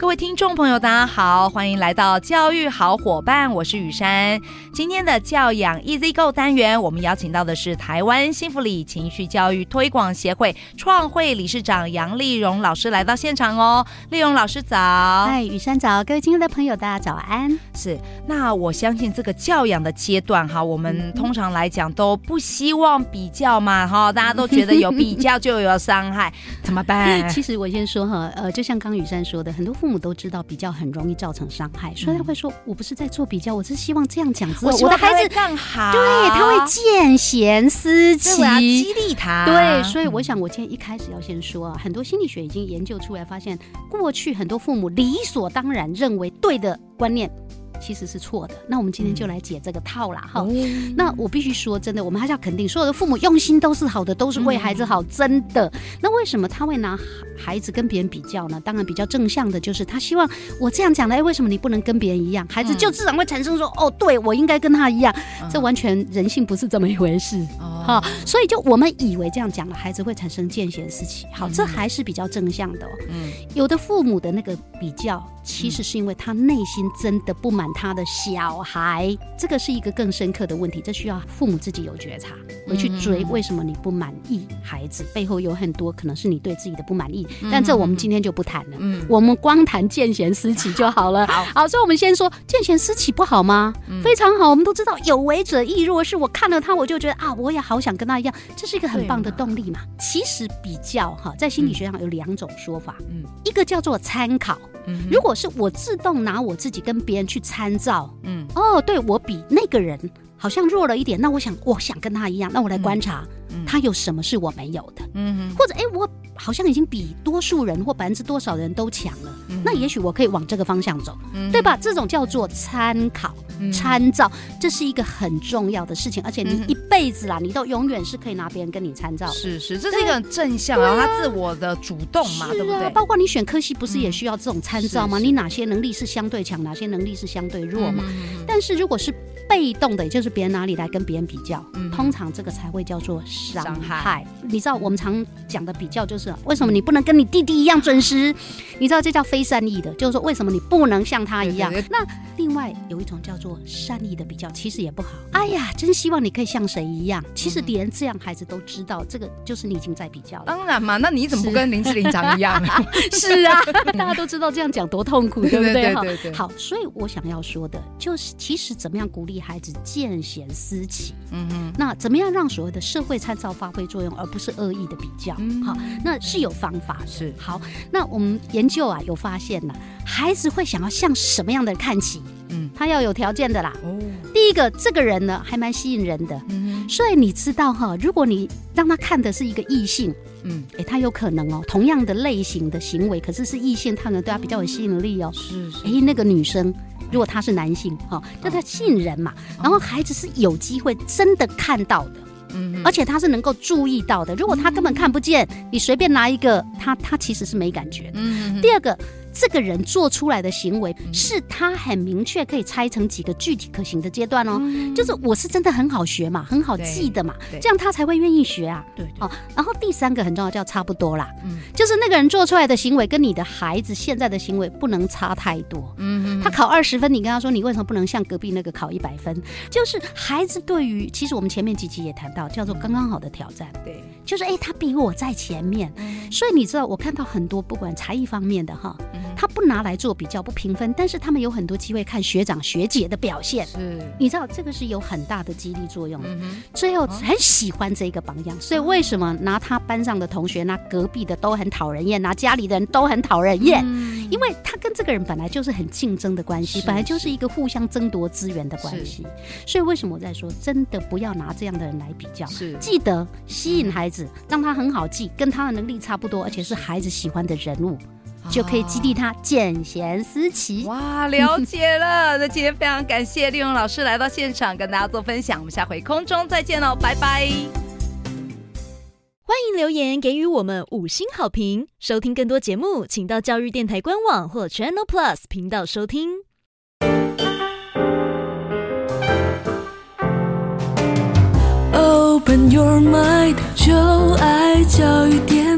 各位听众朋友，大家好，欢迎来到教育好伙伴，我是雨珊。今天的教养 Easy Go 单元，我们邀请到的是台湾幸福里情绪教育推广协会创会理事长杨丽荣老师来到现场哦。丽荣老师早，嗨，雨珊早，各位亲爱的朋友，大家早安。是，那我相信这个教养的阶段哈，我们通常来讲都不希望比较嘛哈，大家都觉得有比较就有伤害，怎么办？其实我先说哈，呃，就像刚雨珊说的，很多父母都知道比较很容易造成伤害，所以他会说：“我不是在做比较，我是希望这样讲之后，我的孩子更好。”对，他会见贤思齐，激励他。对，所以我想，我今天一开始要先说啊，很多心理学已经研究出来，发现过去很多父母理所当然认为对的观念。其实是错的，那我们今天就来解这个套啦哈。嗯、那我必须说，真的，我们还是要肯定，所有的父母用心都是好的，都是为孩子好，真的。那为什么他会拿孩子跟别人比较呢？当然，比较正向的就是他希望我这样讲的，哎，为什么你不能跟别人一样？孩子就自然会产生说，哦，对，我应该跟他一样。这完全人性不是这么一回事。好，所以就我们以为这样讲了，孩子会产生见贤思齐。好，这还是比较正向的哦。嗯，有的父母的那个比较，其实是因为他内心真的不满他的小孩，这个是一个更深刻的问题。这需要父母自己有觉察，回去追为什么你不满意孩子，背后有很多可能是你对自己的不满意。但这我们今天就不谈了，嗯，我们光谈见贤思齐就好了。好，好，所以我们先说见贤思齐不好吗？非常好，我们都知道有为者亦若是，我看了他，我就觉得啊，我也好。好想跟他一样，这是一个很棒的动力嘛。其实比较哈，在心理学上有两种说法，嗯，一个叫做参考，嗯，如果是我自动拿我自己跟别人去参照，嗯，哦，对我比那个人好像弱了一点，那我想我想跟他一样，那我来观察他有什么是我没有的，嗯，或者哎，我好像已经比多数人或百分之多少人都强了，那也许我可以往这个方向走，对吧？这种叫做参考。参照，这是一个很重要的事情，而且你一辈子啦，你都永远是可以拿别人跟你参照。是是，这是一个很正向，然后他自我的主动嘛，对不对？包括你选科系，不是也需要这种参照吗？你哪些能力是相对强，哪些能力是相对弱嘛？但是如果是被动的，也就是别人哪里来跟别人比较，通常这个才会叫做伤害。你知道我们常讲的比较，就是为什么你不能跟你弟弟一样准时？你知道这叫非善意的，就是说为什么你不能像他一样？那另外有一种叫做。善意的比较其实也不好。哎呀，真希望你可以像谁一样。其实连这样孩子都知道，这个就是你已经在比较了。当然嘛，那你怎么不跟林志玲长一样啊？是啊，大家都知道这样讲多痛苦，对不对？对对对。好，所以我想要说的就是，其实怎么样鼓励孩子见贤思齐？嗯嗯。那怎么样让所谓的社会参照发挥作用，而不是恶意的比较？好，那是有方法的。是。好，那我们研究啊，有发现呢，孩子会想要向什么样的人看齐？嗯，他要有条件的啦。哦，第一个，这个人呢还蛮吸引人的。嗯哼，所以你知道哈，如果你让他看的是一个异性，嗯，哎，他有可能哦，同样的类型的行为，可是是异性，他可能对他比较有吸引力哦。是是。哎，那个女生，如果他是男性，哈，叫他吸引人嘛。然后孩子是有机会真的看到的，嗯，而且他是能够注意到的。如果他根本看不见，你随便拿一个，他他其实是没感觉的。嗯。第二个。这个人做出来的行为，是他很明确可以拆成几个具体可行的阶段哦。就是我是真的很好学嘛，很好记的嘛，这样他才会愿意学啊。对，哦，然后第三个很重要，叫差不多啦。嗯，就是那个人做出来的行为跟你的孩子现在的行为不能差太多。嗯，他考二十分，你跟他说，你为什么不能像隔壁那个考一百分？就是孩子对于，其实我们前面几集也谈到，叫做刚刚好的挑战。对，就是哎，他比我在前面，所以你知道，我看到很多不管才艺方面的哈。他不拿来做比较不评分，但是他们有很多机会看学长学姐的表现。是，你知道这个是有很大的激励作用。嗯，最后很喜欢这个榜样，所以为什么拿他班上的同学，拿隔壁的都很讨人厌，拿家里的人都很讨人厌？嗯，因为他跟这个人本来就是很竞争的关系，本来就是一个互相争夺资源的关系。所以为什么我在说，真的不要拿这样的人来比较？是，记得吸引孩子，让他很好记，跟他的能力差不多，而且是孩子喜欢的人物。就可以激励他见贤思齐。哇了解了。那今天非常感谢利用老师来到现场跟大家做分享我们下回空中再见喽拜拜。欢迎留言给予我们五星好评收听更多节目请到教育电台官网或 channel plus 频道收听。Open your mind 就爱教育电